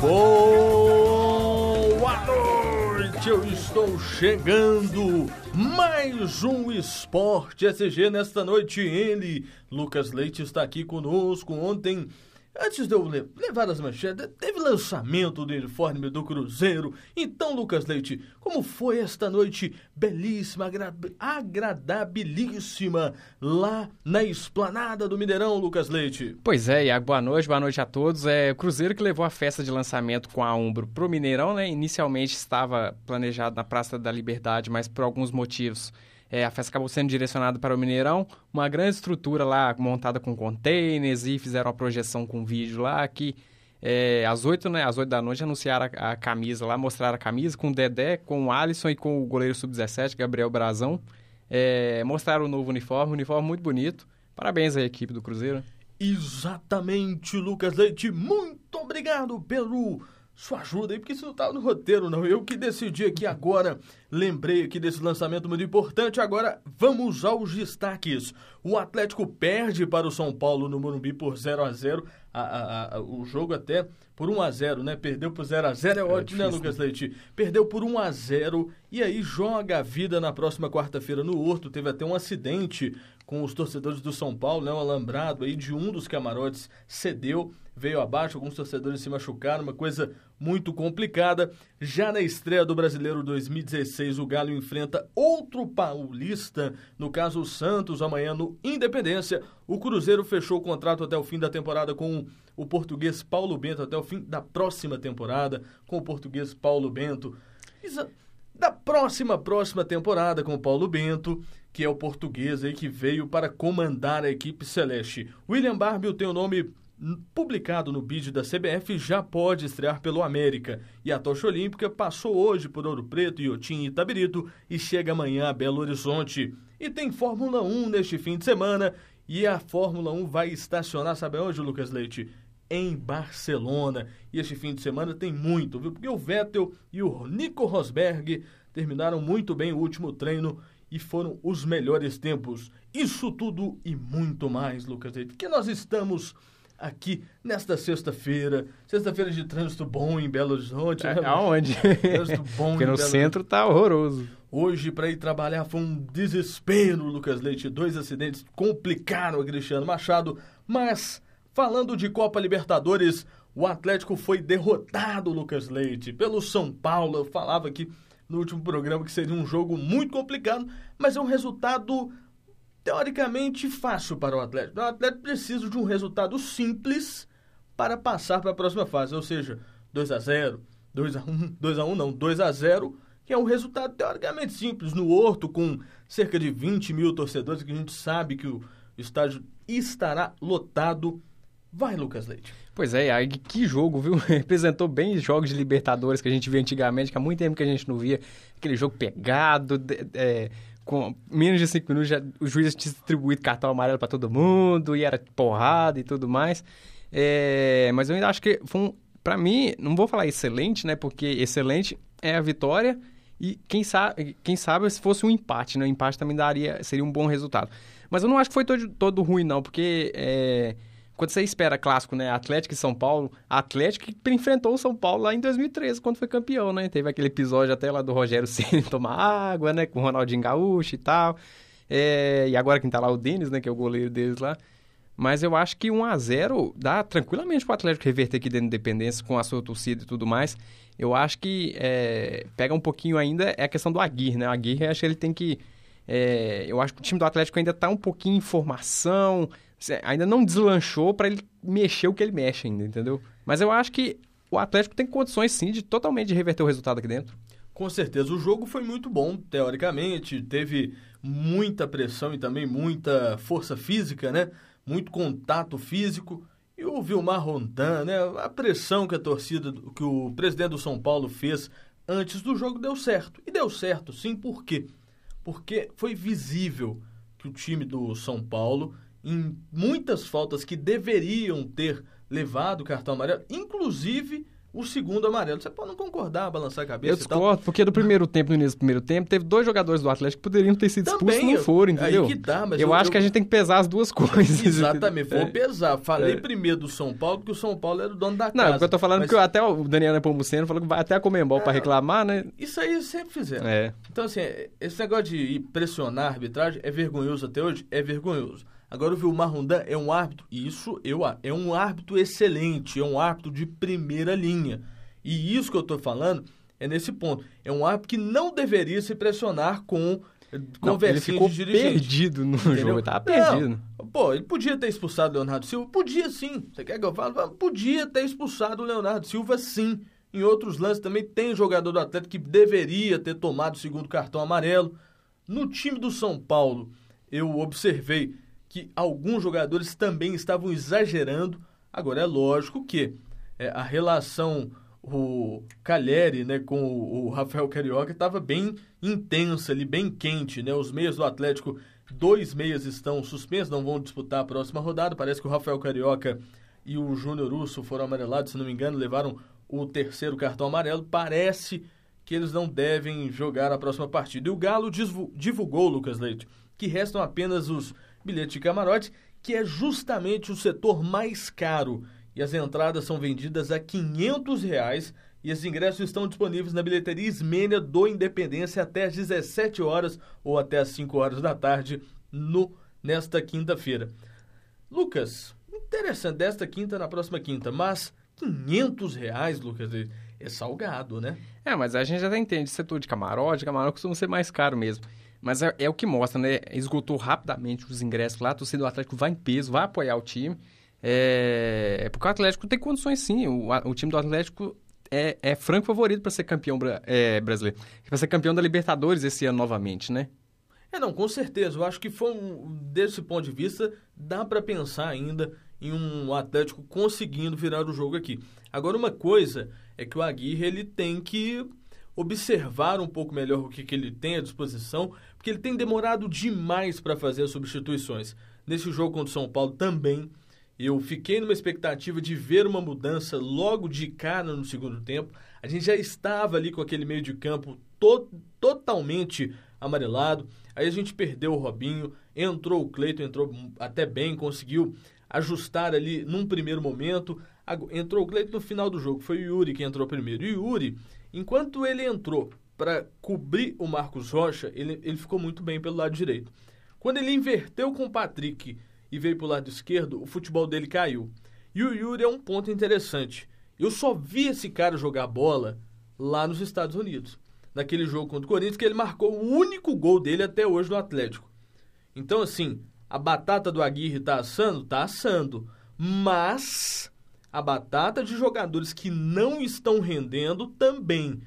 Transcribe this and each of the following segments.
Boa noite, eu estou chegando. Mais um Esporte SG nesta noite. Ele, Lucas Leite, está aqui conosco. Ontem Antes de eu levar as manchetes, teve lançamento do uniforme do Cruzeiro. Então, Lucas Leite, como foi esta noite belíssima, agra agradabilíssima lá na esplanada do Mineirão, Lucas Leite? Pois é, Iago, boa noite, boa noite a todos. É o Cruzeiro que levou a festa de lançamento com a Umbro pro Mineirão, né? Inicialmente estava planejado na Praça da Liberdade, mas por alguns motivos é, a festa acabou sendo direcionada para o Mineirão, uma grande estrutura lá montada com containers e fizeram uma projeção com vídeo lá que é, às oito né, às 8 da noite anunciaram a, a, camisa lá, mostraram a camisa com o Dedé, com o Alisson e com o goleiro sub-17, Gabriel Brazão. É, mostraram o novo uniforme, um uniforme muito bonito. Parabéns à equipe do Cruzeiro. Exatamente, Lucas Leite. Muito obrigado pelo sua ajuda aí, porque isso não estava no roteiro, não. Eu que decidi aqui agora, lembrei aqui desse lançamento muito importante. Agora vamos aos destaques. O Atlético perde para o São Paulo no Morumbi por 0 a 0 a, a, a, O jogo até por 1 a 0 né? Perdeu por 0 a 0 é, é ótimo, né, Lucas né? Leite? Perdeu por 1 a 0 e aí joga a vida na próxima quarta-feira no Horto. Teve até um acidente com os torcedores do São Paulo, né? Um alambrado aí de um dos camarotes cedeu veio abaixo, alguns torcedores se machucaram, uma coisa muito complicada. Já na estreia do Brasileiro 2016, o Galo enfrenta outro paulista, no caso o Santos, amanhã no Independência. O Cruzeiro fechou o contrato até o fim da temporada com o português Paulo Bento, até o fim da próxima temporada com o português Paulo Bento. Da próxima, próxima temporada com o Paulo Bento, que é o português aí que veio para comandar a equipe celeste. William Barbie tem o nome publicado no bid da CBF, já pode estrear pelo América. E a tocha olímpica passou hoje por Ouro Preto, Iotim e Itabirito e chega amanhã a Belo Horizonte. E tem Fórmula 1 neste fim de semana e a Fórmula 1 vai estacionar, sabe onde, Lucas Leite? Em Barcelona. E este fim de semana tem muito, viu? Porque o Vettel e o Nico Rosberg terminaram muito bem o último treino e foram os melhores tempos. Isso tudo e muito mais, Lucas Leite, porque nós estamos aqui nesta sexta-feira. Sexta-feira de trânsito bom em Belo Horizonte. É, né? Aonde? Trânsito bom Porque no Belo... centro tá horroroso. Hoje, para ir trabalhar, foi um desespero, Lucas Leite. Dois acidentes complicaram a Cristiano Machado. Mas, falando de Copa Libertadores, o Atlético foi derrotado, Lucas Leite, pelo São Paulo. Eu falava aqui no último programa que seria um jogo muito complicado, mas é um resultado teoricamente fácil para o Atlético. O Atlético precisa de um resultado simples para passar para a próxima fase, ou seja, 2 a 0, 2 a 1, 2 a 1 não, 2 a 0, que é um resultado teoricamente simples no Horto com cerca de 20 mil torcedores, que a gente sabe que o estádio estará lotado. Vai, Lucas Leite. Pois é, aí que jogo, viu? Representou bem os jogos de Libertadores que a gente via antigamente, que há muito tempo que a gente não via. Aquele jogo pegado, é, com menos de cinco minutos, já, o juiz tinha distribuído cartão amarelo para todo mundo, e era porrada e tudo mais. É, mas eu ainda acho que foi um, para mim, não vou falar excelente, né? Porque excelente é a vitória e quem sabe, quem sabe se fosse um empate, né? O empate também daria, seria um bom resultado. Mas eu não acho que foi todo, todo ruim, não, porque é, quando você espera clássico, né? Atlético e São Paulo, Atlético que enfrentou o São Paulo lá em 2013, quando foi campeão, né? Teve aquele episódio até lá do Rogério Ceni tomar água, né? Com o Ronaldinho Gaúcho e tal. É, e agora quem tá lá o Denis, né? Que é o goleiro deles lá. Mas eu acho que 1 a 0 dá tranquilamente pro Atlético reverter aqui dentro da Independência com a sua torcida e tudo mais. Eu acho que é, pega um pouquinho ainda é a questão do Aguirre, né? O Aguirre, acho que ele tem que... É, eu acho que o time do Atlético ainda tá um pouquinho em formação, ainda não deslanchou para ele mexer o que ele mexe ainda, entendeu? Mas eu acho que o Atlético tem condições sim de totalmente reverter o resultado aqui dentro. Com certeza, o jogo foi muito bom, teoricamente, teve muita pressão e também muita força física, né? Muito contato físico. E o Vilmar Rondan, né? A pressão que a torcida, que o presidente do São Paulo fez antes do jogo deu certo. E deu certo, sim, por quê? Porque foi visível que o time do São Paulo em muitas faltas que deveriam ter levado o cartão amarelo, inclusive o segundo amarelo. Você pode não concordar, balançar a cabeça Eu discordo, porque no primeiro tempo, no início do primeiro tempo, teve dois jogadores do Atlético que poderiam ter sido expulsos e não foram, entendeu? Aí que tá, mas eu, eu acho eu... que a gente tem que pesar as duas coisas. Exatamente, vou é. pesar. Falei é. primeiro do São Paulo, porque o São Paulo era o dono da casa. Não, eu tô falando mas... que até o Daniel Nepomuceno falou que vai até a Comembol é, para reclamar, né? Isso aí sempre fizeram. É. Então, assim, esse negócio de pressionar a arbitragem é vergonhoso até hoje? É vergonhoso. Agora o Vilmar Rondan é um árbitro, isso eu é um árbitro excelente, é um árbitro de primeira linha. E isso que eu estou falando é nesse ponto. É um árbitro que não deveria se pressionar com conversinha de dirigente. perdido no Entendeu? jogo, estava perdido. Não. Pô, ele podia ter expulsado o Leonardo Silva? Podia sim. Você quer que eu fale? Podia ter expulsado o Leonardo Silva sim. Em outros lances também tem jogador do Atlético que deveria ter tomado o segundo cartão amarelo. No time do São Paulo, eu observei que alguns jogadores também estavam exagerando. Agora, é lógico que é, a relação o Cagliari né, com o, Rafael Carioca estava bem intensa ali, bem quente. Né? Os meias do Atlético, dois meias estão suspensos, não vão disputar a próxima rodada. Parece que o Rafael Carioca e o Júnior Urso foram amarelados, se não me engano, levaram o terceiro cartão amarelo. Parece que eles não devem jogar a próxima partida. E o Galo divulgou, Lucas Leite, que restam apenas os bilhete de camarote, que é justamente o setor mais caro. E as entradas são vendidas a 500 reais, e os ingressos estão disponíveis na bilheteria Ismênia do Independência até às 17 horas ou até às 5 horas da tarde no nesta quinta-feira. Lucas, interessante, desta quinta na próxima quinta, mas 500 reais, Lucas, é salgado, né? É, mas a gente já entende, setor de camarote, camarote costuma ser mais caro mesmo. Mas é, é, o que mostra, né? Esgotou rapidamente os ingressos lá, a torcida do Atlético vai em peso, vai apoiar o time. É, é porque o Atlético tem condições sim. O, o time do Atlético é, é franco favorito para ser campeão é, brasileiro. Para ser campeão da Libertadores esse ano novamente, né? É, não, com certeza. Eu acho que foi um, desse ponto de vista, dá para pensar ainda em um Atlético conseguindo virar o jogo aqui. Agora, uma coisa é que o Aguirre ele tem que observar um pouco melhor o que, que ele tem à disposição, porque ele tem demorado demais para fazer as substituições. Nesse jogo contra o São Paulo também, eu fiquei numa expectativa de ver uma mudança logo de cara no segundo tempo. A gente já estava ali com aquele meio de campo to totalmente amarelado. Aí a gente perdeu o Robinho, entrou o Cleiton, entrou até bem, conseguiu ajustar ali num primeiro momento. Entrou o Cleiton no final do jogo, foi o Yuri que entrou primeiro. E o Yuri, Enquanto ele entrou para cobrir o Marcos Rocha, ele, ele ficou muito bem pelo lado direito. Quando ele inverteu com o Patrick e veio para o lado esquerdo, o futebol dele caiu. E o Yuri é um ponto interessante. Eu só vi esse cara jogar bola lá nos Estados Unidos. Naquele jogo contra o Corinthians, que ele marcou o único gol dele até hoje no Atlético. Então, assim, a batata do Aguirre tá assando? Tá assando. Mas a batata de jogadores que não estão rendendo também.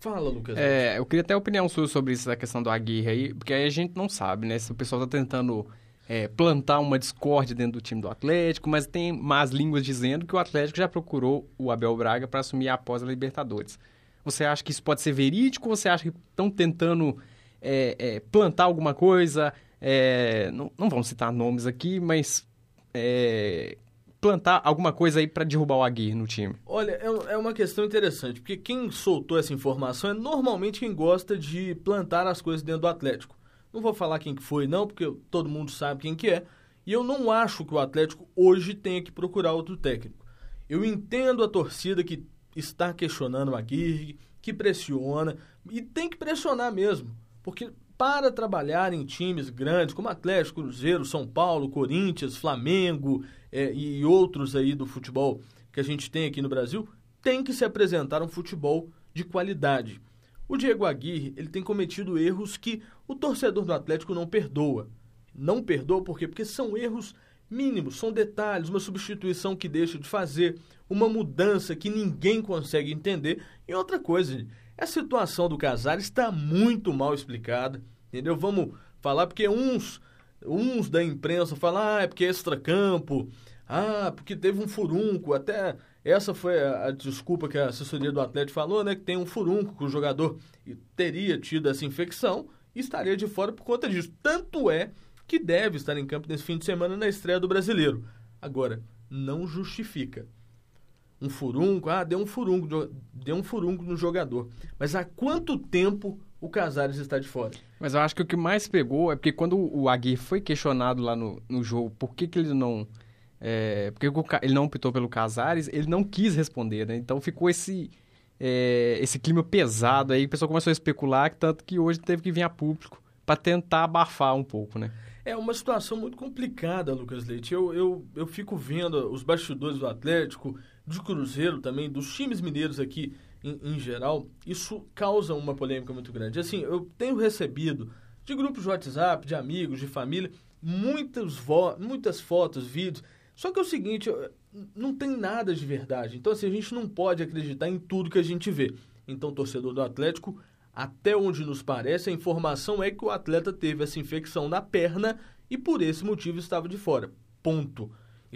Fala, Lucas. É, eu queria ter a opinião sua sobre isso, da questão do Aguirre aí, porque aí a gente não sabe, né? Se o pessoal está tentando é, plantar uma discórdia dentro do time do Atlético, mas tem más línguas dizendo que o Atlético já procurou o Abel Braga para assumir após a Libertadores. Você acha que isso pode ser verídico você acha que estão tentando é, é, plantar alguma coisa? É, não, não vamos citar nomes aqui, mas é, plantar alguma coisa aí para derrubar o Aguirre no time? Olha, é, é uma questão interessante, porque quem soltou essa informação é normalmente quem gosta de plantar as coisas dentro do Atlético. Não vou falar quem que foi não, porque todo mundo sabe quem que é, e eu não acho que o Atlético hoje tenha que procurar outro técnico. Eu entendo a torcida que está questionando o Aguirre, que pressiona, e tem que pressionar mesmo, porque para trabalhar em times grandes como Atlético, Cruzeiro, São Paulo, Corinthians, Flamengo é, e outros aí do futebol que a gente tem aqui no Brasil, tem que se apresentar um futebol de qualidade. O Diego Aguirre ele tem cometido erros que o torcedor do Atlético não perdoa. Não perdoa por quê? Porque são erros mínimos, são detalhes, uma substituição que deixa de fazer, uma mudança que ninguém consegue entender. E outra coisa, a situação do Casares está muito mal explicada, entendeu? Vamos falar porque uns uns da imprensa falam, ah, é porque é extracampo, ah, porque teve um furunco, até essa foi a, desculpa que a assessoria do Atlético falou, né, que tem um furunco que o jogador teria tido essa infecção e estaria de fora por conta disso. Tanto é que deve estar em campo nesse fim de semana na estreia do Brasileiro. Agora, não justifica. Um furunco, ah, deu um furunco, deu um furunco no jogador. Mas há quanto tempo o Casares está de fora? Mas eu acho que o que mais pegou é porque quando o Aguirre foi questionado lá no, no jogo, por que, que ele não. É, porque ele não optou pelo Casares, ele não quis responder, né? Então ficou esse, é, esse clima pesado aí, o pessoal começou a especular, tanto que hoje teve que vir a público para tentar abafar um pouco, né? É uma situação muito complicada, Lucas Leite. Eu, eu, eu fico vendo os bastidores do Atlético, do Cruzeiro também, dos times mineiros aqui em, em, geral. Isso causa uma polêmica muito grande. Assim, eu tenho recebido de grupos de WhatsApp, de amigos, de família, muitas, vo muitas fotos, vídeos. Só que é o seguinte, não tem nada de verdade. Então, assim, a gente não pode acreditar em tudo que a gente vê. Então, torcedor do Atlético, até onde nos parece, a informação é que o atleta teve essa infecção na perna e por esse motivo estava de fora. Ponto.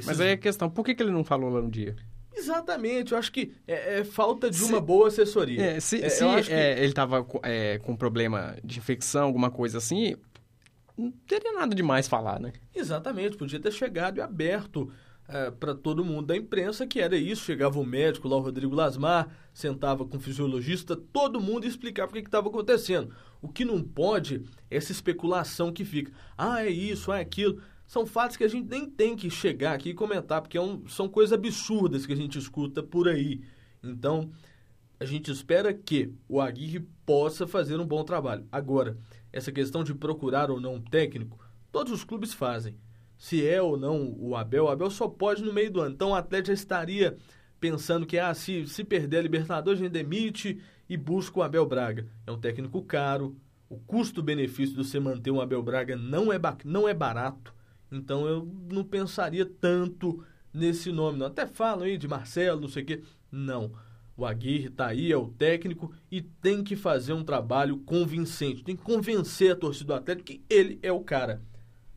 Mas aí a questão, por que, que ele não falou lá no dia? Exatamente, eu acho que é, é falta de se, uma boa assessoria. É, se, é, se que... É, ele estava é, com problema de infecção, alguma coisa assim, não teria nada demais falar, né? Exatamente, podia ter chegado e aberto é, para todo mundo da imprensa que era isso. Chegava o médico lá, o Rodrigo Lasmar, sentava com o fisiologista, todo mundo explicava o que estava acontecendo. O que não pode é essa especulação que fica. Ah, é isso, ah, é aquilo. São fatos que a gente nem tem que chegar aqui e comentar, porque é um, são coisas absurdas que a gente escuta por aí. Então, a gente espera que o Aguirre possa fazer um bom trabalho. Agora, essa questão de procurar ou não um técnico, todos os clubes fazem se é ou não o Abel. O Abel só pode no meio do ano. Então o Atlético já estaria pensando que ah, se, se perder a Libertadores, a gente demite e busca o Abel Braga. É um técnico caro. O custo-benefício de você manter um Abel Braga não é, não é barato. Então eu não pensaria tanto nesse nome. Não. Até falam aí de Marcelo, não sei o quê. Não. O Aguirre está aí, é o técnico e tem que fazer um trabalho convincente. Tem que convencer a torcida do Atlético que ele é o cara.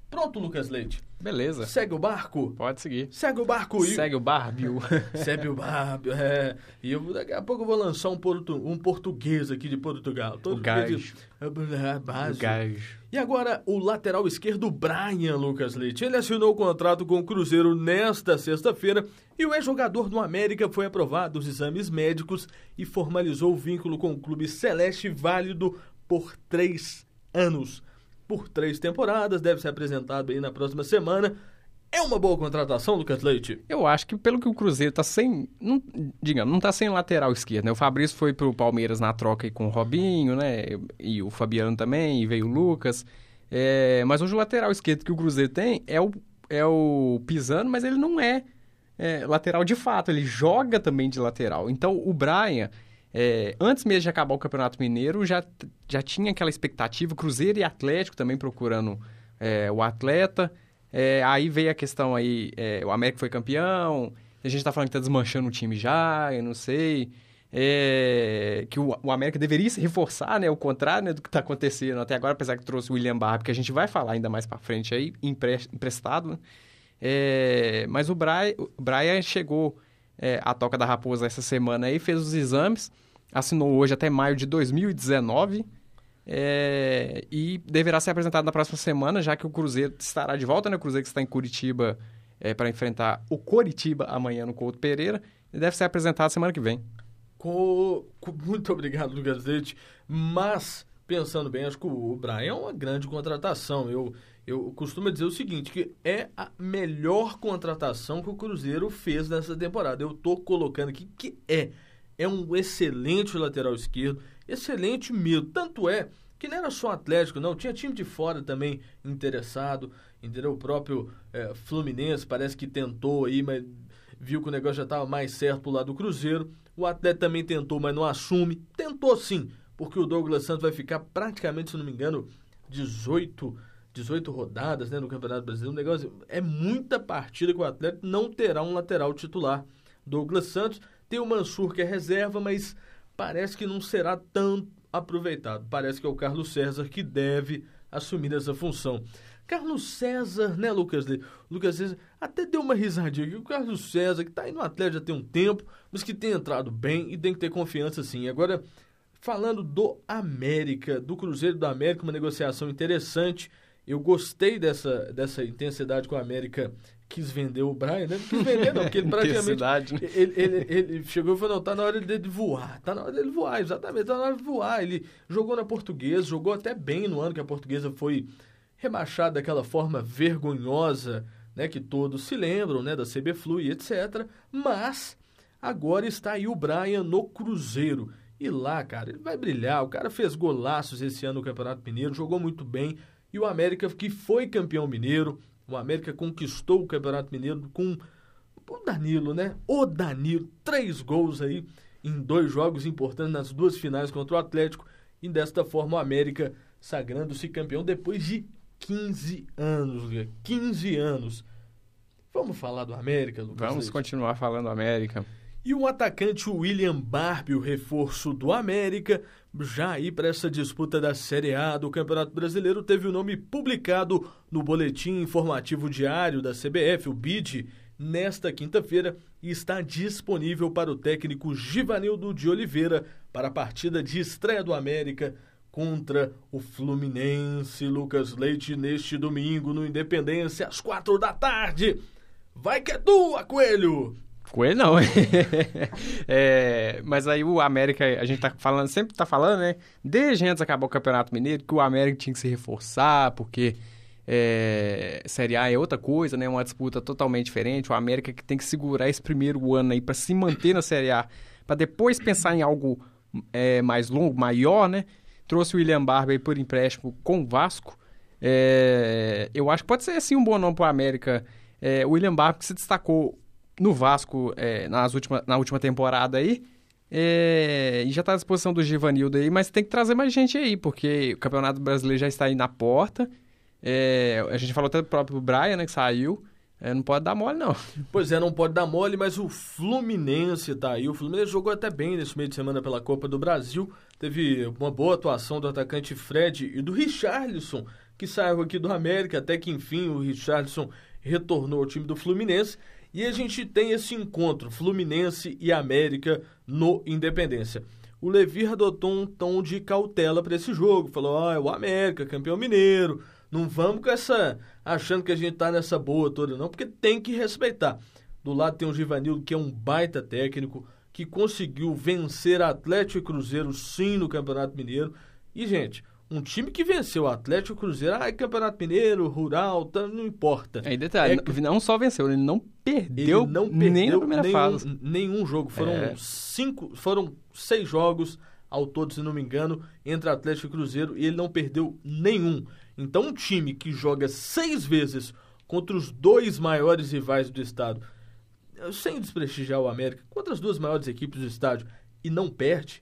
Pronto, Lucas Leite. Beleza. Segue o barco? Pode seguir. Segue o barco. E... Segue o barbio. Segue o barbio, é. E eu, daqui a pouco eu vou lançar um, portu... um português aqui de Portugal. Todo o gajo. De... O gajo. E agora, o lateral esquerdo, Brian Lucas Leite. Ele assinou o contrato com o Cruzeiro nesta sexta-feira e o ex-jogador do América foi aprovado os exames médicos e formalizou o vínculo com o clube celeste válido por três anos por três temporadas, deve ser apresentado aí na próxima semana. É uma boa contratação, Lucas Leite? Eu acho que pelo que o Cruzeiro tá sem. Não, digamos, não tá sem lateral esquerdo, né? O Fabrício foi pro Palmeiras na troca aí com o Robinho, né? E o Fabiano também, e veio o Lucas. É, mas hoje o lateral esquerdo que o Cruzeiro tem é o, é o Pisano, mas ele não é, é lateral de fato, ele joga também de lateral. Então o Brian é, antes mesmo de acabar o Campeonato Mineiro, já, já tinha aquela expectativa, Cruzeiro e Atlético também procurando é, o atleta. É, aí veio a questão aí, é, o América foi campeão, a gente está falando que está desmanchando o time já, eu não sei. É, que o, o, América deveria se reforçar, né? O contrário né, do que está acontecendo até agora, apesar que trouxe o William Barber, que a gente vai falar ainda mais para frente aí, emprestado, né? É, mas o Brian, o Brian chegou é, à Toca da Raposa essa semana aí, fez os exames, assinou hoje até maio de 2019 é, e deverá ser apresentado na próxima semana, já que o Cruzeiro estará de volta, né? O Cruzeiro que está em Curitiba é, para enfrentar o Coritiba amanhã no Couto Pereira e deve ser apresentado semana que vem. Com... Muito obrigado, Leite. Mas, pensando bem, acho que o Brian é uma grande contratação. Eu, eu costumo dizer o seguinte, que é a melhor contratação que o Cruzeiro fez nessa temporada. Eu estou colocando aqui que é é um excelente lateral esquerdo, excelente mesmo. Tanto é que não era só Atlético, não, tinha time de fora também interessado, entendeu? O próprio é, Fluminense parece que tentou aí, mas viu que o negócio já estava mais certo pro lado do Cruzeiro. O Atlético também tentou, mas não assume. Tentou sim, porque o Douglas Santos vai ficar praticamente, se não me engano, 18, 18 rodadas né, no Campeonato Brasileiro. O negócio é muita partida que o Atlético não terá um lateral titular. Douglas Santos tem o Mansur, que é reserva, mas parece que não será tão aproveitado. Parece que é o Carlos César que deve assumir essa função. Carlos César, né, Lucas? Lucas César até deu uma risadinha aqui. O Carlos César, que está aí no Atlético já tem um tempo, mas que tem entrado bem e tem que ter confiança sim. Agora, falando do América, do Cruzeiro do América, uma negociação interessante Eu gostei dessa, dessa intensidade com a América quis vender o Brian, né? Não quis vender, não, porque ele praticamente. né? ele, ele, ele chegou e falou: não, tá na hora dele voar. Tá na hora dele voar, exatamente, tá na hora de voar. Ele jogou na portuguesa, jogou até bem no ano que a portuguesa foi rebaixada daquela forma vergonhosa, né? Que todos se lembram, né? Da CB Flu e etc. Mas agora está aí o Brian no Cruzeiro. E lá, cara, ele vai brilhar. O cara fez golaços esse ano no Campeonato Mineiro, jogou muito bem. E o América, que foi campeão mineiro, o América conquistou o Campeonato Mineiro com o Danilo, né? O Danilo, três gols aí em dois jogos importantes nas duas finais contra o Atlético. E desta forma o América sagrando-se campeão depois de 15 anos, 15 anos. Vamos falar do América, Lucas? Vamos Leite? continuar falando do América. E o atacante William Barbie, o reforço do América, já aí para essa disputa da Série A do Campeonato Brasileiro, teve o nome publicado no Boletim Informativo Diário da CBF, o BID, nesta quinta-feira e está disponível para o técnico Givanildo de Oliveira para a partida de estreia do América contra o Fluminense. Lucas Leite neste domingo no Independência às quatro da tarde. Vai que é tua, Coelho! Coelho não. é, mas aí o América, a gente tá falando, sempre tá falando, né? Desde antes acabar o Campeonato Mineiro, que o América tinha que se reforçar, porque é, Série A é outra coisa, né? Uma disputa totalmente diferente. O América que tem que segurar esse primeiro ano aí para se manter na Série A, para depois pensar em algo é, mais longo, maior, né? Trouxe o William Barber por empréstimo com o Vasco. É, eu acho que pode ser assim um bom nome para o América. É, William Barber que se destacou no Vasco é, nas última, na última temporada aí. É, e já está à disposição do Givanildo aí, mas tem que trazer mais gente aí, porque o Campeonato Brasileiro já está aí na porta. É, a gente falou até do próprio Brian, né, que saiu. É, não pode dar mole, não. Pois é, não pode dar mole, mas o Fluminense tá aí. O Fluminense jogou até bem nesse meio de semana pela Copa do Brasil. Teve uma boa atuação do atacante Fred e do Richarlison, que saiu aqui do América, até que enfim o Richarlison retornou ao time do Fluminense. E a gente tem esse encontro, Fluminense e América no Independência. O Levir adotou um tom de cautela para esse jogo. Falou: ó, é o América, campeão mineiro. Não vamos com essa. achando que a gente tá nessa boa toda, não, porque tem que respeitar. Do lado tem o Givanildo, que é um baita técnico, que conseguiu vencer Atlético e Cruzeiro sim no Campeonato Mineiro. E, gente, um time que venceu o Atlético e Cruzeiro, ah, é Campeonato Mineiro, Rural, tá, não importa. Aí, detalhe, é, não só venceu, ele não perdeu, ele não perdeu nem na primeira nenhum, fase. Nenhum jogo. Foram é. cinco, foram seis jogos ao todo, se não me engano, entre Atlético e Cruzeiro, e ele não perdeu nenhum. Então, um time que joga seis vezes contra os dois maiores rivais do estado, sem desprestigiar o América, contra as duas maiores equipes do estádio, e não perde,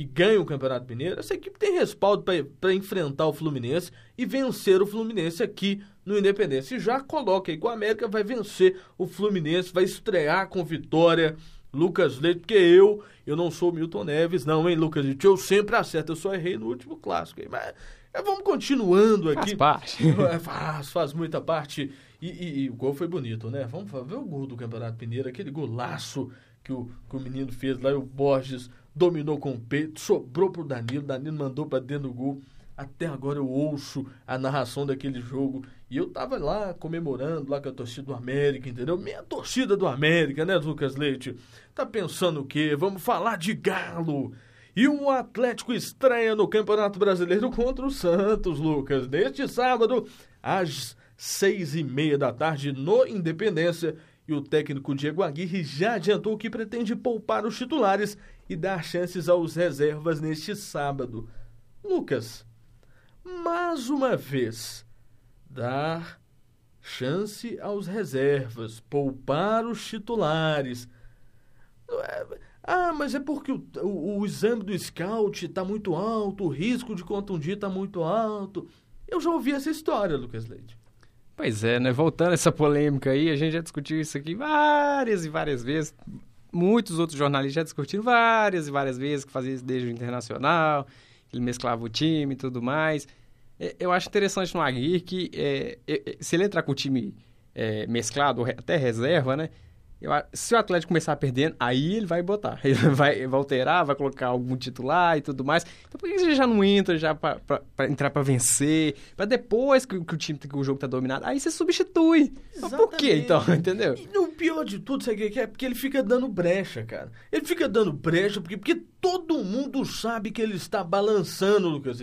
e ganha o Campeonato Mineiro, essa equipe tem respaldo para enfrentar o Fluminense e vencer o Fluminense aqui no Independência. E já coloca aí que o América vai vencer o Fluminense, vai estrear com vitória. Lucas Leite, porque eu, eu não sou Milton Neves, não, hein, Lucas Leite? Eu sempre acerto, eu só errei no último clássico, hein? Mas é, vamos continuando aqui. Faz parte. É, faz, faz muita parte. E, e, e, o gol foi bonito, né? Vamos ver o gol do Campeonato Mineiro, aquele golaço que o, que o menino fez lá, e o Borges dominou com o peito, sobrou pro Danilo, Danilo mandou para dentro do gol. Até agora eu ouço a narração daquele jogo e eu tava lá comemorando lá com a torcida do América, entendeu? Minha torcida do América, né, Lucas Leite? Tá pensando o quê? Vamos falar de Galo. E o Atlético estreia no Campeonato Brasileiro contra o Santos, Lucas, neste sábado, às seis e meia da tarde, no Independência. E o técnico Diego Aguirre já adiantou que pretende poupar os titulares e dar chances aos reservas neste sábado. Lucas, mais uma vez, dar chance aos reservas, poupar os titulares. Ah, mas é porque o, o, o exame do scout está muito alto, o risco de contundir está muito alto. Eu já ouvi essa história, Lucas Leite. Pois é, né? Voltando a essa polêmica aí, a gente já discutiu isso aqui várias e várias vezes. Muitos outros jornalistas já discutiram várias e várias vezes que fazia isso desde o internacional, ele mesclava o time e tudo mais. É, eu acho interessante no Aguirre que é, é, se ele entrar com o time é, mesclado, até reserva, né? Eu, se o Atlético começar perdendo, aí ele vai botar. Ele vai, vai alterar, vai colocar algum titular e tudo mais. Então por que você já não entra já pra, pra, pra entrar pra vencer? Pra depois que, que, o time que o jogo tá dominado, aí você substitui. Mas por quê, então? Entendeu? E o pior de tudo, sabe o que é? Porque ele fica dando brecha, cara. Ele fica dando brecha porque, porque todo mundo sabe que ele está balançando, Lucas.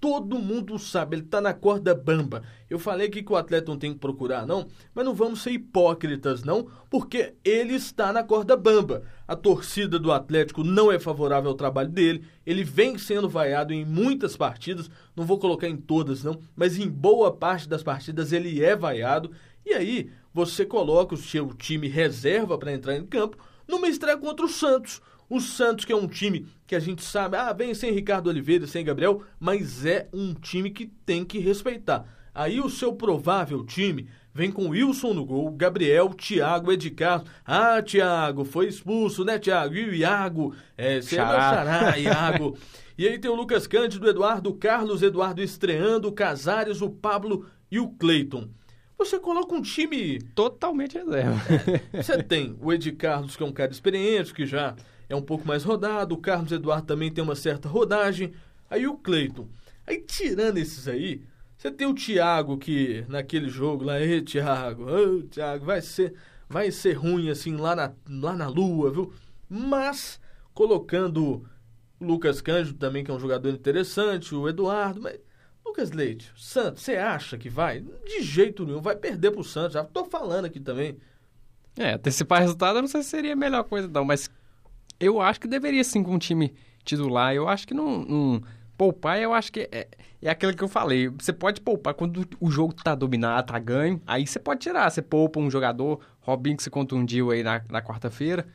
Todo mundo sabe, ele tá na corda bamba. Eu falei que o atleta não tem que procurar, não, mas não vamos ser hipócritas, não, porque ele está na corda bamba. A torcida do Atlético não é favorável ao trabalho dele, ele vem sendo vaiado em muitas partidas, não vou colocar em todas, não, mas em boa parte das partidas ele é vaiado. E aí, você coloca o seu time reserva para entrar em campo numa estreia contra o Santos. O Santos, que é um time que a gente sabe, ah, vem sem Ricardo Oliveira, sem Gabriel, mas é um time que tem que respeitar. Aí o seu provável time vem com Wilson no gol, Gabriel, Thiago, Ed Carlos. Ah, Thiago, foi expulso, né, Thiago? E o Iago, é, você é xará, Iago. E aí tem o Lucas Cândido, Eduardo Carlos, Eduardo estreando, o Casares, o Pablo e o Cleiton. Você coloca um time. Totalmente reserva. É, você tem o Ed Carlos, que é um cara experiente, que já é um pouco mais rodado. O Carlos Eduardo também tem uma certa rodagem. Aí o Cleiton. Aí tirando esses aí, você tem o Thiago que naquele jogo lá, ei Thiago, oh, Thiago, vai ser, vai ser ruim assim lá na, lá na lua, viu? Mas colocando o Lucas Cândido também, que é um jogador interessante, o Eduardo, mas Lucas Leite, Santos, você acha que vai? De jeito nenhum, vai perder pro Santos, já tô falando aqui também. É, antecipar resultado eu não sei se seria a melhor coisa não, mas eu acho que deveria sim com um time titular. Eu acho que não. não poupar, eu acho que é, é aquilo que eu falei. Você pode poupar quando o jogo tá dominado, tá ganho. Aí você pode tirar. Você poupa um jogador, Robinho que se contundiu aí na, na quarta-feira.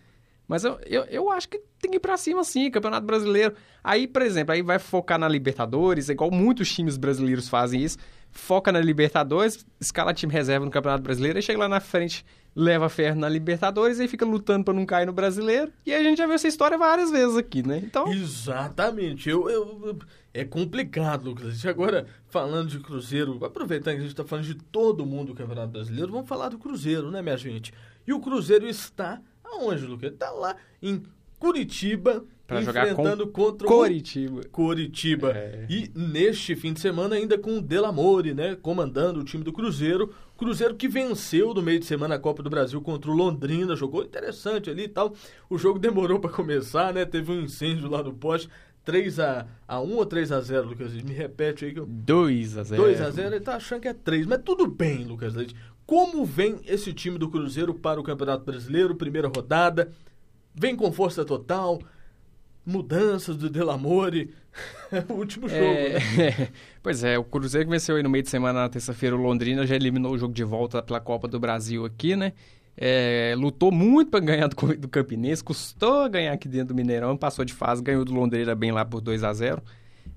Mas eu, eu, eu, acho que tem que ir pra cima sim, Campeonato Brasileiro. Aí, por exemplo, aí vai focar na Libertadores, igual muitos times brasileiros fazem isso. Foca na Libertadores, escala time reserva no Campeonato Brasileiro, e chega lá na frente leva ferro na Libertadores e fica lutando para não cair no Brasileiro. E a gente já viu essa história várias vezes aqui, né? Então... Exatamente. Eu, eu, é complicado, Lucas. Agora, falando de Cruzeiro, aproveitando que a gente está falando de todo mundo do Campeonato Brasileiro, vamos falar do Cruzeiro, né, minha gente? E o Cruzeiro está aonde, Lucas? Está lá em Curitiba, Pra enfrentando com contra o Coritiba. Coritiba. É. E neste fim de semana ainda com o Delamore, né, comandando o time do Cruzeiro. Cruzeiro que venceu no meio de semana a Copa do Brasil contra o Londrina, jogou interessante ali e tal. O jogo demorou para começar, né? Teve um incêndio lá no poste. 3 a, a 1 ou 3 a 0, Lucas? Me repete aí que eu... 2 a 0. 2 a 0, ele tá achando que é 3, mas tudo bem, Lucas Leite. Como vem esse time do Cruzeiro para o Campeonato Brasileiro, primeira rodada? Vem com força total, mudanças do Delamore. o último jogo, é, né? pois é, o Cruzeiro venceu aí no meio de semana, na terça-feira, o Londrina, já eliminou o jogo de volta pela Copa do Brasil aqui, né? É, lutou muito para ganhar do, do Campinense, custou ganhar aqui dentro do Mineirão, passou de fase, ganhou do Londrina bem lá por 2 a 0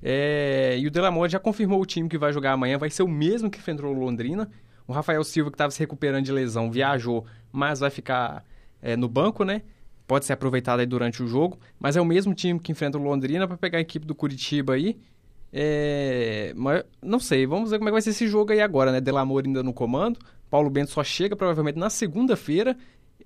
é, E o Delamore já confirmou o time que vai jogar amanhã, vai ser o mesmo que enfrentou o Londrina. O Rafael Silva, que estava se recuperando de lesão, viajou, mas vai ficar é, no banco, né? pode ser aproveitado aí durante o jogo, mas é o mesmo time que enfrenta o Londrina para pegar a equipe do Curitiba aí. É... Mas, não sei, vamos ver como é que vai ser esse jogo aí agora, né? Delamor ainda no comando. Paulo Bento só chega provavelmente na segunda-feira.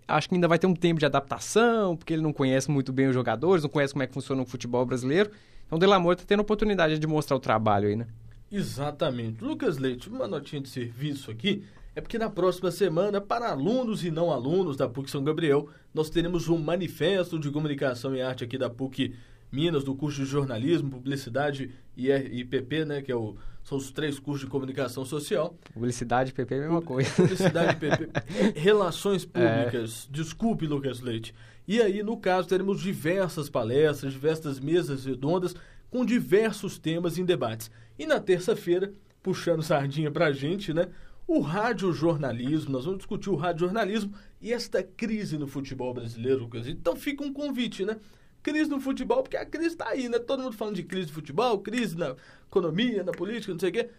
Acho que ainda vai ter um tempo de adaptação, porque ele não conhece muito bem os jogadores, não conhece como é que funciona o futebol brasileiro. Então Delamor está tendo oportunidade de mostrar o trabalho aí, né? Exatamente. Lucas Leite, uma notinha de serviço aqui é porque na próxima semana, para alunos e não alunos da PUC São Gabriel, nós teremos um manifesto de comunicação e arte aqui da PUC Minas, do curso de jornalismo, publicidade e IPP, né, que é o, são os três cursos de comunicação social. Publicidade e PP é a mesma coisa. Publicidade e PP. Relações é. públicas. É. Desculpe, Lucas Leite. E aí, no caso, teremos diversas palestras, diversas mesas redondas com diversos temas em debates. E na terça-feira, puxando sardinha pra gente, né? O radiojornalismo, nós vamos discutir o radiojornalismo e esta crise no futebol brasileiro, Lucas. Então fica um convite, né? Crise no futebol, porque a crise está aí, né? Todo mundo falando de crise de futebol, crise na economia, na política, não sei o quê.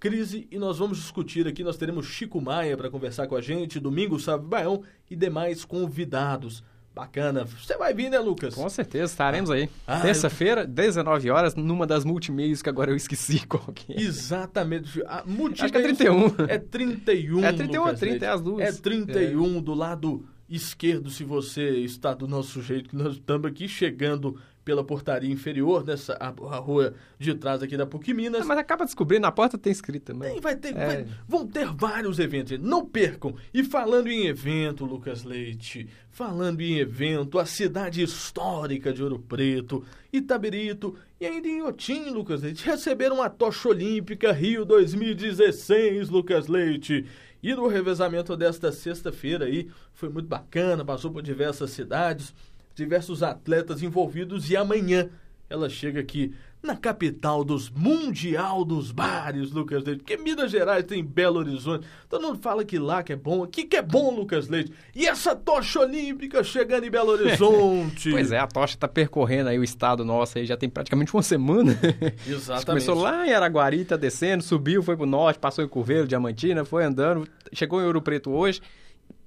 Crise, e nós vamos discutir aqui. Nós teremos Chico Maia para conversar com a gente, domingo, sábado, Baião e demais convidados. Bacana. Você vai vir, né, Lucas? Com certeza, estaremos aí. Ah, Terça-feira, 19 horas, numa das multimeios que agora eu esqueci qual que é. Exatamente. A Acho que é 31. É 31. É 31 ou 30, é as duas. É 31 é. do lado esquerdo, se você está do nosso jeito, que nós estamos aqui chegando pela portaria inferior, nessa a, a rua de trás aqui da PUC Minas. É, mas acaba descobrindo, na porta tem escrito também. Tem, vai ter, é. vai, vão ter vários eventos, não percam. E falando em evento, Lucas Leite, falando em evento, a cidade histórica de Ouro Preto, Itabirito e ainda em Otim, Lucas Leite, receberam a tocha olímpica Rio 2016, Lucas Leite. E no revezamento desta sexta-feira aí, foi muito bacana, passou por diversas cidades, diversos atletas envolvidos e amanhã ela chega aqui na capital dos Mundial dos Bares, Lucas Leite. Porque Minas Gerais tem Belo Horizonte. Todo mundo fala que lá que é bom. Aqui que é bom, Lucas Leite. E essa tocha olímpica chegando em Belo Horizonte. pois é, a tocha está percorrendo aí o estado nosso aí já tem praticamente uma semana. Exatamente. Começou lá em Araguari, tá descendo, subiu, foi pro norte, passou em Curveiro, Diamantina, foi andando, chegou em Ouro Preto hoje,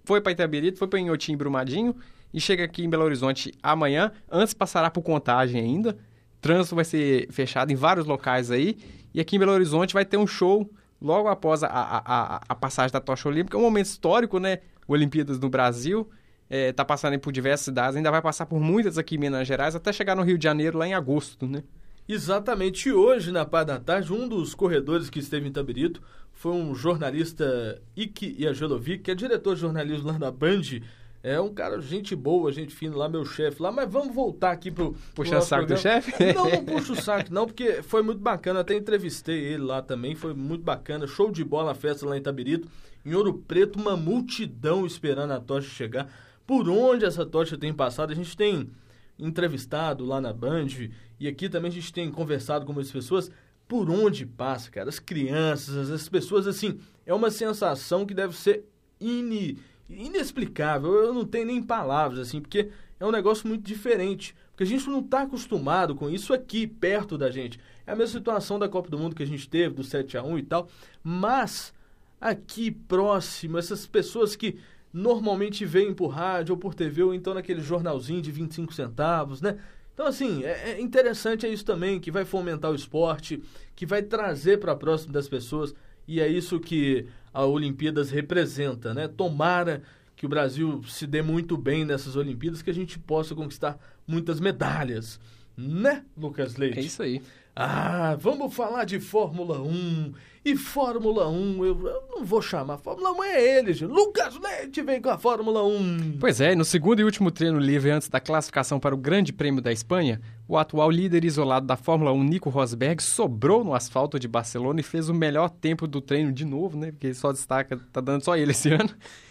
foi para Itabirito, foi para Inhotim, Brumadinho e chega aqui em Belo Horizonte amanhã. Antes passará por contagem ainda trânsito vai ser fechado em vários locais aí. E aqui em Belo Horizonte vai ter um show logo após a, a, a, a passagem da tocha olímpica. É um momento histórico, né? Olimpíadas no Brasil. Está é, passando por diversas cidades, ainda vai passar por muitas aqui em Minas Gerais, até chegar no Rio de Janeiro lá em agosto, né? Exatamente. Hoje, na parte da tarde, um dos corredores que esteve em Tabirito foi um jornalista, Ike Iagelovic, que é diretor de jornalismo lá na Band, é um cara, gente boa, gente fina lá, meu chefe lá, mas vamos voltar aqui pro. Puxa o saco programa. do chefe? Não, não puxa o saco, não, porque foi muito bacana. Até entrevistei ele lá também, foi muito bacana. Show de bola a festa lá em Tabirito. Em Ouro Preto, uma multidão esperando a tocha chegar. Por onde essa tocha tem passado, a gente tem entrevistado lá na Band e aqui também a gente tem conversado com muitas pessoas. Por onde passa, cara? As crianças, as pessoas, assim, é uma sensação que deve ser ini inexplicável. Eu não tenho nem palavras, assim, porque é um negócio muito diferente. Porque a gente não está acostumado com isso aqui, perto da gente. É a mesma situação da Copa do Mundo que a gente teve, do 7 a 1 e tal. Mas, aqui próximo, essas pessoas que normalmente veem por rádio ou por TV ou então naquele jornalzinho de 25 centavos, né? Então, assim, é, é interessante é isso também, que vai fomentar o esporte, que vai trazer para próximo das pessoas. E é isso que a Olimpíadas representa, né? Tomara que o Brasil se dê muito bem nessas Olimpíadas, que a gente possa conquistar muitas medalhas, né, Lucas Leite? É isso aí. Ah, vamos falar de Fórmula 1. E Fórmula 1, eu, eu não vou chamar. Fórmula 1 é ele, gente. Lucas Leite vem com a Fórmula 1. Pois é, no segundo e último treino livre antes da classificação para o Grande Prêmio da Espanha, o atual líder isolado da Fórmula 1, Nico Rosberg, sobrou no asfalto de Barcelona e fez o melhor tempo do treino de novo, né? Porque só destaca, tá dando só ele esse ano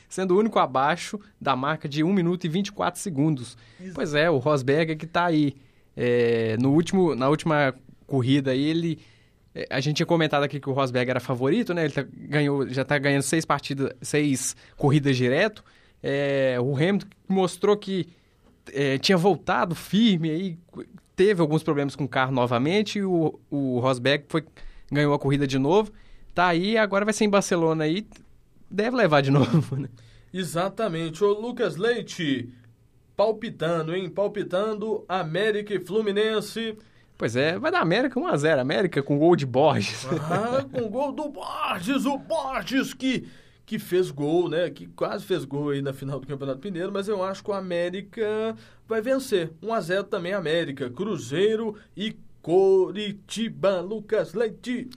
sendo o único abaixo da marca de 1 minuto e 24 segundos. Isso. Pois é, o Rosberg é que está aí. É, no último, na última corrida aí, ele. É, a gente tinha comentado aqui que o Rosberg era favorito, né? Ele tá, ganhou, já está ganhando seis partidas, seis corridas direto. É, o Hamilton mostrou que é, tinha voltado firme aí, teve alguns problemas com o carro novamente. E o, o Rosberg foi, ganhou a corrida de novo. Tá aí, agora vai ser em Barcelona aí. Deve levar de novo, né? Exatamente. O Lucas Leite palpitando, hein? Palpitando América e Fluminense. Pois é, vai dar América 1x0. América com gol de Borges. Ah, com gol do Borges, o Borges que, que fez gol, né? Que quase fez gol aí na final do Campeonato Mineiro, mas eu acho que o América vai vencer. 1x0 também América, Cruzeiro e Coritiba. Lucas Leite.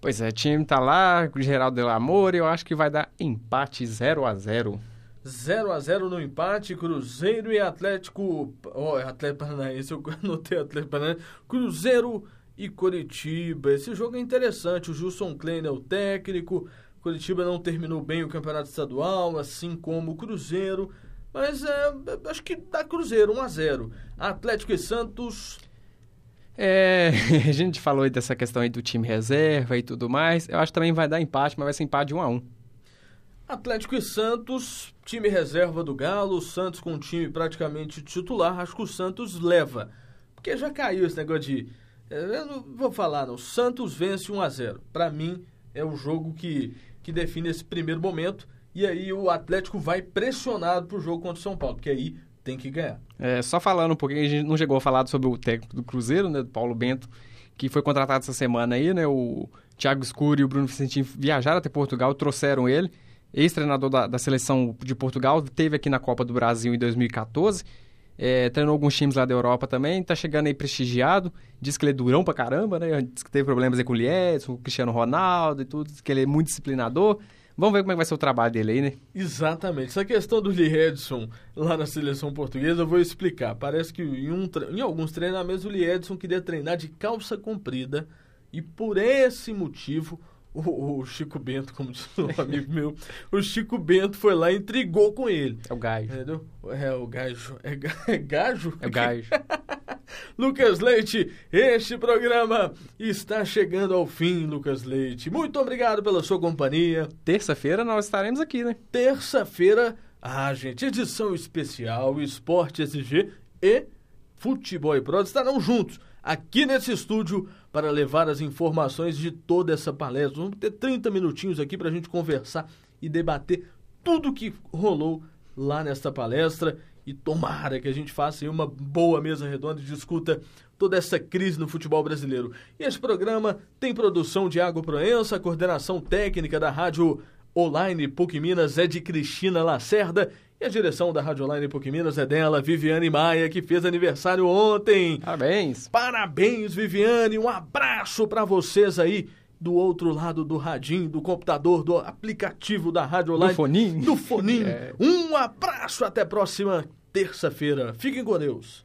Pois é, o time tá lá, Geraldo Del Amor, eu acho que vai dar empate 0 x 0 0 a 0 no empate, Cruzeiro e Atlético. Oh, Atlético Paranaense, eu anotei Atlético Paranaense. Cruzeiro e Coritiba. Esse jogo é interessante. O Gilson Klein é o técnico. Coritiba não terminou bem o campeonato estadual, assim como o Cruzeiro. Mas é, acho que dá Cruzeiro, 1 a 0 Atlético e Santos. É, a gente falou aí dessa questão aí do time reserva e tudo mais. Eu acho que também vai dar empate, mas vai ser empate de 1 a 1 Atlético e Santos, time reserva do Galo, Santos com um time praticamente titular, acho que o Santos leva. Porque já caiu esse negócio de. É, eu não vou falar, não. Santos vence 1 a 0 Para mim, é o jogo que, que define esse primeiro momento. E aí o Atlético vai pressionado pro jogo contra o São Paulo, porque aí tem que ganhar. É, só falando um pouquinho, a gente não chegou a falar sobre o técnico do Cruzeiro, né, do Paulo Bento, que foi contratado essa semana aí, né? O Thiago Escuro e o Bruno Vicentinho viajaram até Portugal, trouxeram ele. Ex-treinador da, da, seleção de Portugal, teve aqui na Copa do Brasil em 2014. É, treinou alguns times lá da Europa também, tá chegando aí prestigiado. Diz que ele é durão pra caramba, né? Diz que teve problemas aí com o Lietz, com o Cristiano Ronaldo e tudo, diz que ele é muito disciplinador. Vamos ver como é que vai ser o trabalho dele aí, né? Exatamente. Essa questão do Lee Edson lá na seleção portuguesa, eu vou explicar. Parece que em, um, em alguns treinamentos o Lee Edson queria treinar de calça comprida e por esse motivo o, o, Chico Bento, como disse um amigo meu, o Chico Bento foi lá e intrigou com ele. É o gajo. Entendeu? É o gajo. É, é gajo? É o gajo. Lucas Leite, este programa está chegando ao fim, Lucas Leite. Muito obrigado pela sua companhia. Terça-feira nós estaremos aqui, né? Terça-feira, ah, gente, edição especial, Esporte SG e Futebol e Pro estarão juntos aqui nesse estúdio para levar as informações de toda essa palestra. Vamos ter 30 minutinhos aqui para a gente conversar e debater tudo que rolou lá nesta palestra e tomara que a gente faça uma boa mesa redonda e discuta toda essa crise no futebol brasileiro. E esse programa tem produção de Água Proença, coordenação técnica da Rádio Online PUC Minas é de Cristina Lacerda e a direção da Rádio Online PUC Minas é dela, Viviane Maia, que fez aniversário ontem. Parabéns. Parabéns, Viviane. Um abraço para vocês aí do outro lado do radinho, do computador, do aplicativo da Rádio Online. Do foninho. Do foninho. É. Um abraço, até a próxima terça-feira. Fiquem com Deus.